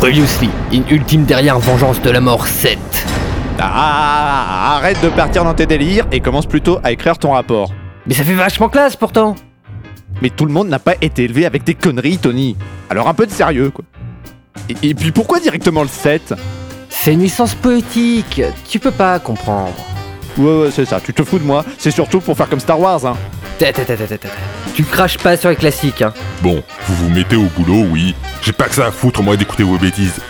Previously, une ultime derrière vengeance de la mort 7. Ah, arrête de partir dans tes délires et commence plutôt à écrire ton rapport. Mais ça fait vachement classe pourtant Mais tout le monde n'a pas été élevé avec des conneries, Tony. Alors un peu de sérieux, quoi. Et, et puis pourquoi directement le 7 C'est une licence poétique, tu peux pas comprendre. Ouais, ouais, c'est ça, tu te fous de moi. C'est surtout pour faire comme Star Wars, hein. Tu craches pas sur les classiques, hein. Bon, vous vous mettez au boulot, oui. J'ai pas que ça à foutre, moi, d'écouter vos bêtises.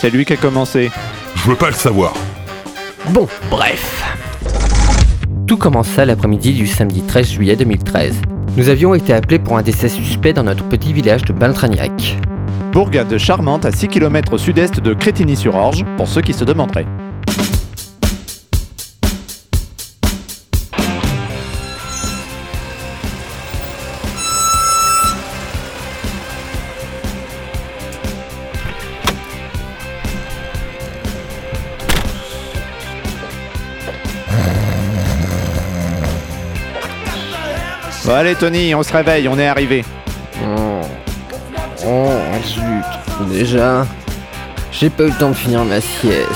C'est lui qui a commencé. Je veux pas le savoir. Bon, bref. Tout commença l'après-midi du samedi 13 juillet 2013. Nous avions été appelés pour un décès suspect dans notre petit village de Baltragnac. Bourgade charmante à 6 km au sud-est de Crétigny-sur-Orge, pour ceux qui se demanderaient. Bon allez Tony, on se réveille, on est arrivé. Oh, oh zut, déjà. J'ai pas eu le temps de finir ma sieste.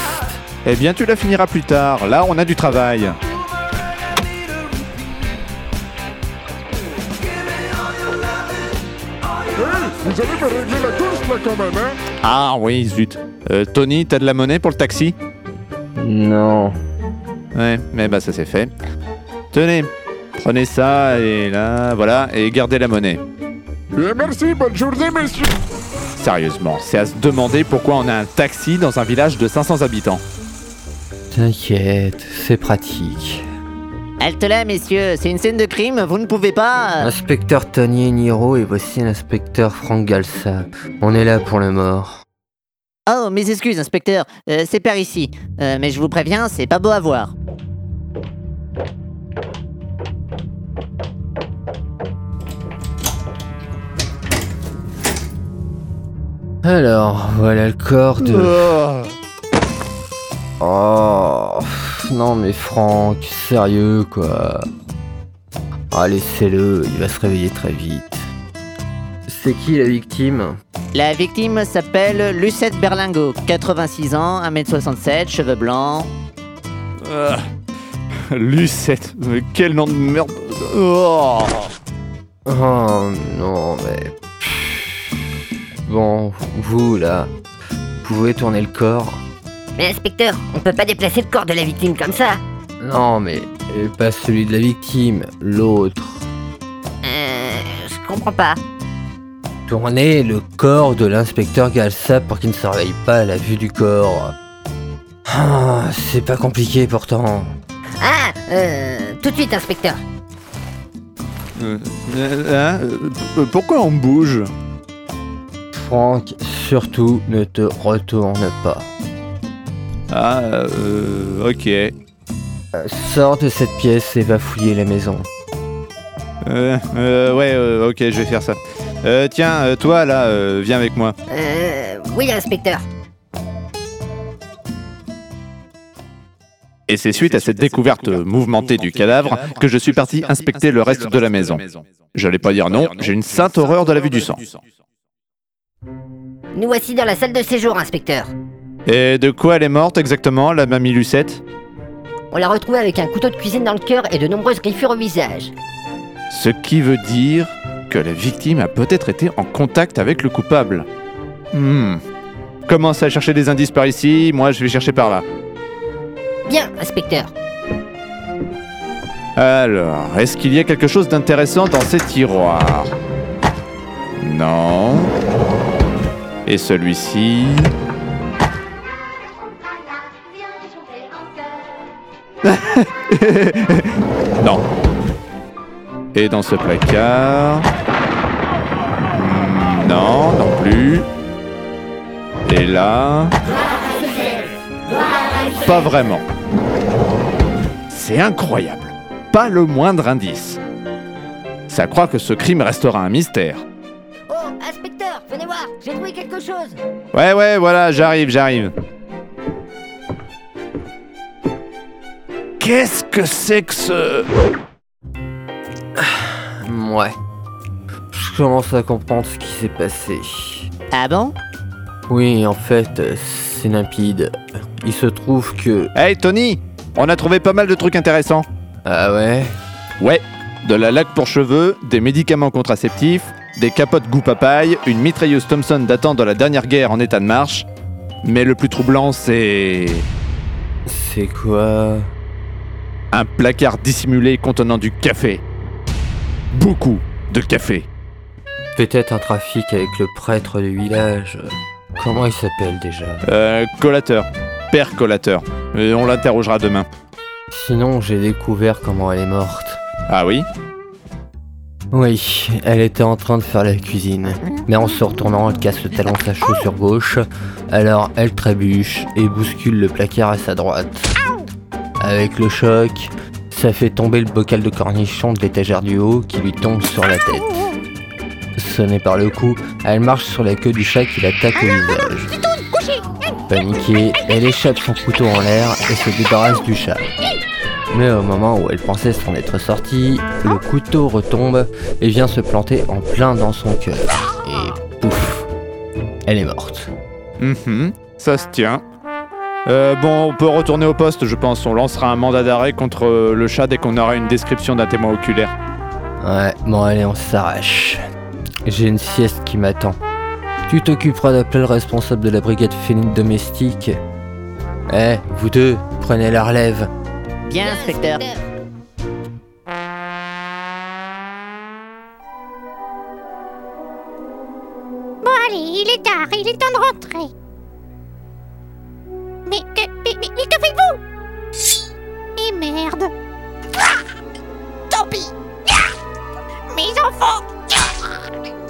Eh bien tu la finiras plus tard, là on a du travail. Vous allez me régler la course là quand même, hein? Ah oui, zut. Euh, Tony, t'as de la monnaie pour le taxi? Non. Ouais, mais bah ça c'est fait. Tenez, prenez ça et là, voilà, et gardez la monnaie. Bien merci, bonne journée messieurs Sérieusement, c'est à se demander pourquoi on a un taxi dans un village de 500 habitants. T'inquiète, c'est pratique. Halte là, messieurs, c'est une scène de crime, vous ne pouvez pas. Inspecteur Tony Niro et voici l'inspecteur Frank Galsa. On est là pour le mort. Oh, mes excuses, inspecteur, euh, c'est par ici. Euh, mais je vous préviens, c'est pas beau à voir. Alors, voilà le corps de... Oh, pff, non mais Franck, sérieux quoi. Ah laissez-le, il va se réveiller très vite. C'est qui la victime? La victime s'appelle Lucette Berlingo, 86 ans, 1m67, cheveux blancs. Ah, Lucette, mais quel nom de merde. Oh. Oh là, vous pouvez tourner le corps Mais inspecteur, on peut pas déplacer le corps de la victime comme ça. Non mais euh, pas celui de la victime, l'autre. Euh, je comprends pas. Tournez le corps de l'inspecteur Galsa pour qu'il ne se réveille pas la vue du corps. Ah, c'est pas compliqué pourtant. Ah, euh, tout de suite, inspecteur. Euh, euh, hein, euh, pourquoi on bouge? Franck, surtout ne te retourne pas. Ah, euh, ok. Euh, Sors de cette pièce et va fouiller la maison. Euh, euh, ouais, euh, ok, je vais faire ça. Euh, tiens, euh, toi là, euh, viens avec moi. Euh, oui, inspecteur. Et c'est suite à cette découverte mouvementée du cadavre que je suis parti inspecter le reste de la maison. J'allais pas dire non, j'ai une sainte horreur de la vue du sang. Nous voici dans la salle de séjour, inspecteur. Et de quoi elle est morte exactement, la mamie Lucette? On l'a retrouvée avec un couteau de cuisine dans le cœur et de nombreuses griffures au visage. Ce qui veut dire que la victime a peut-être été en contact avec le coupable. Hmm. Commence à chercher des indices par ici, moi je vais chercher par là. Bien, inspecteur. Alors, est-ce qu'il y a quelque chose d'intéressant dans ces tiroirs? Non. Et celui-ci Non. Et dans ce placard Hmm, Non, non plus. Et là Pas vraiment. C'est incroyable. Pas le moindre indice. Ça croit que ce crime restera un mystère. Venez voir, j'ai trouvé quelque chose. Ouais, ouais, voilà, j'arrive, j'arrive. Qu'est-ce que c'est que ce... Ouais. Je commence à comprendre ce qui s'est passé. Ah bon? Oui, en fait, euh, c'est limpide. Il se trouve que... Hey Tony On a trouvé pas mal de trucs intéressants. Ah ouais? Ouais, de la laque pour cheveux, des médicaments contraceptifs, des capotes goût papaye, une mitrailleuse Thompson datant de la dernière guerre en état de marche. Mais le plus troublant, c'est. C'est quoi? Un placard dissimulé contenant du café. Beaucoup de café. Peut-être un trafic avec le prêtre du village. Comment il s'appelle déjà? Euh, collateur. Père collateur. Et on l'interrogera demain. Sinon, j'ai découvert comment elle est morte. Ah oui? Oui, elle était en train de faire la cuisine. Mais en se retournant, elle casse le talon de sa chaussure gauche. Alors, elle trébuche et bouscule le placard à sa droite. Avec le choc, ça fait tomber le bocal de cornichons de l'étagère du haut qui lui tombe sur la tête. Sonnée par le coup, elle marche sur la queue du chat qui l'attaque au visage. Paniquée, elle échappe son couteau en l'air et se débarrasse du chat. Mais au moment où elle pensait s'en être sortie, le couteau retombe et vient se planter en plein dans son cœur. Et pouf, elle est morte. Mhm, ça se tient. Euh, bon, on peut retourner au poste, je pense. On lancera un mandat d'arrêt contre euh, le chat dès qu'on aura une description d'un témoin oculaire. Ouais, bon allez, on s'arrache. J'ai une sieste qui m'attend. Tu t'occuperas d'appeler le responsable de la brigade féline domestique. Eh, vous deux, prenez la relève. Bien, inspecteur. Bon allez, il est tard, il est temps de rentrer. Mais que, mais, mais, que faites-vous? Et merde. Ah Tant pis. Ah Mes enfants ah